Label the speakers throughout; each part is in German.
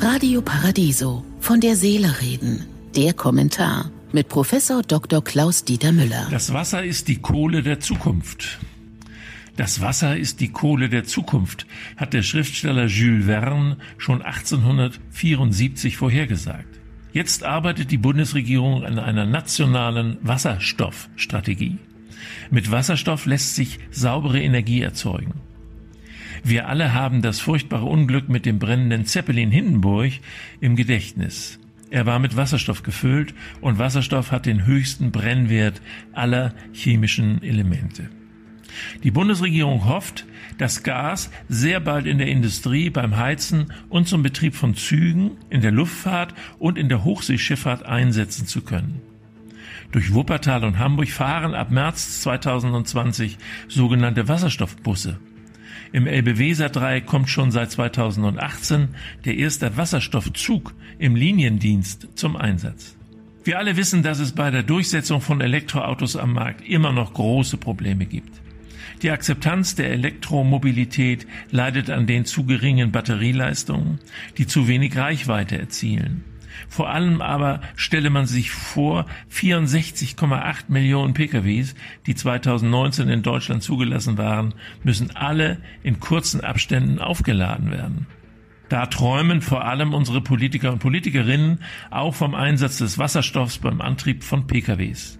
Speaker 1: Radio Paradiso. Von der Seele reden. Der Kommentar mit Professor Dr. Klaus Dieter Müller.
Speaker 2: Das Wasser ist die Kohle der Zukunft. Das Wasser ist die Kohle der Zukunft, hat der Schriftsteller Jules Verne schon 1874 vorhergesagt. Jetzt arbeitet die Bundesregierung an einer nationalen Wasserstoffstrategie. Mit Wasserstoff lässt sich saubere Energie erzeugen. Wir alle haben das furchtbare Unglück mit dem brennenden Zeppelin Hindenburg im Gedächtnis. Er war mit Wasserstoff gefüllt und Wasserstoff hat den höchsten Brennwert aller chemischen Elemente. Die Bundesregierung hofft, das Gas sehr bald in der Industrie, beim Heizen und zum Betrieb von Zügen, in der Luftfahrt und in der Hochseeschifffahrt einsetzen zu können. Durch Wuppertal und Hamburg fahren ab März 2020 sogenannte Wasserstoffbusse. Im Elbe-Weser-Dreieck kommt schon seit 2018 der erste Wasserstoffzug im Liniendienst zum Einsatz. Wir alle wissen, dass es bei der Durchsetzung von Elektroautos am Markt immer noch große Probleme gibt. Die Akzeptanz der Elektromobilität leidet an den zu geringen Batterieleistungen, die zu wenig Reichweite erzielen. Vor allem aber stelle man sich vor, 64,8 Millionen PKWs, die 2019 in Deutschland zugelassen waren, müssen alle in kurzen Abständen aufgeladen werden. Da träumen vor allem unsere Politiker und Politikerinnen auch vom Einsatz des Wasserstoffs beim Antrieb von PKWs.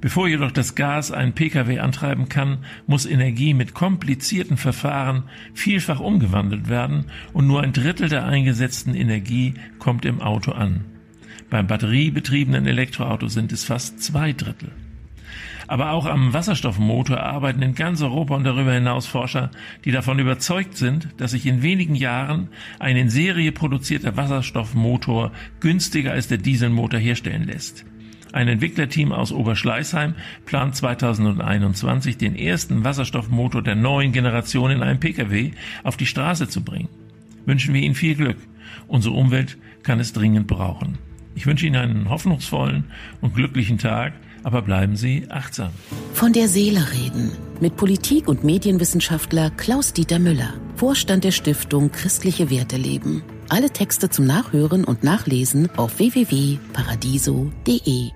Speaker 2: Bevor jedoch das Gas einen Pkw antreiben kann, muss Energie mit komplizierten Verfahren vielfach umgewandelt werden und nur ein Drittel der eingesetzten Energie kommt im Auto an. Beim batteriebetriebenen Elektroauto sind es fast zwei Drittel. Aber auch am Wasserstoffmotor arbeiten in ganz Europa und darüber hinaus Forscher, die davon überzeugt sind, dass sich in wenigen Jahren ein in Serie produzierter Wasserstoffmotor günstiger als der Dieselmotor herstellen lässt. Ein Entwicklerteam aus Oberschleißheim plant 2021 den ersten Wasserstoffmotor der neuen Generation in einem Pkw auf die Straße zu bringen. Wünschen wir Ihnen viel Glück. Unsere Umwelt kann es dringend brauchen. Ich wünsche Ihnen einen hoffnungsvollen und glücklichen Tag, aber bleiben Sie achtsam.
Speaker 1: Von der Seele reden mit Politik- und Medienwissenschaftler Klaus-Dieter Müller, Vorstand der Stiftung Christliche Werte leben. Alle Texte zum Nachhören und Nachlesen auf www.paradiso.de.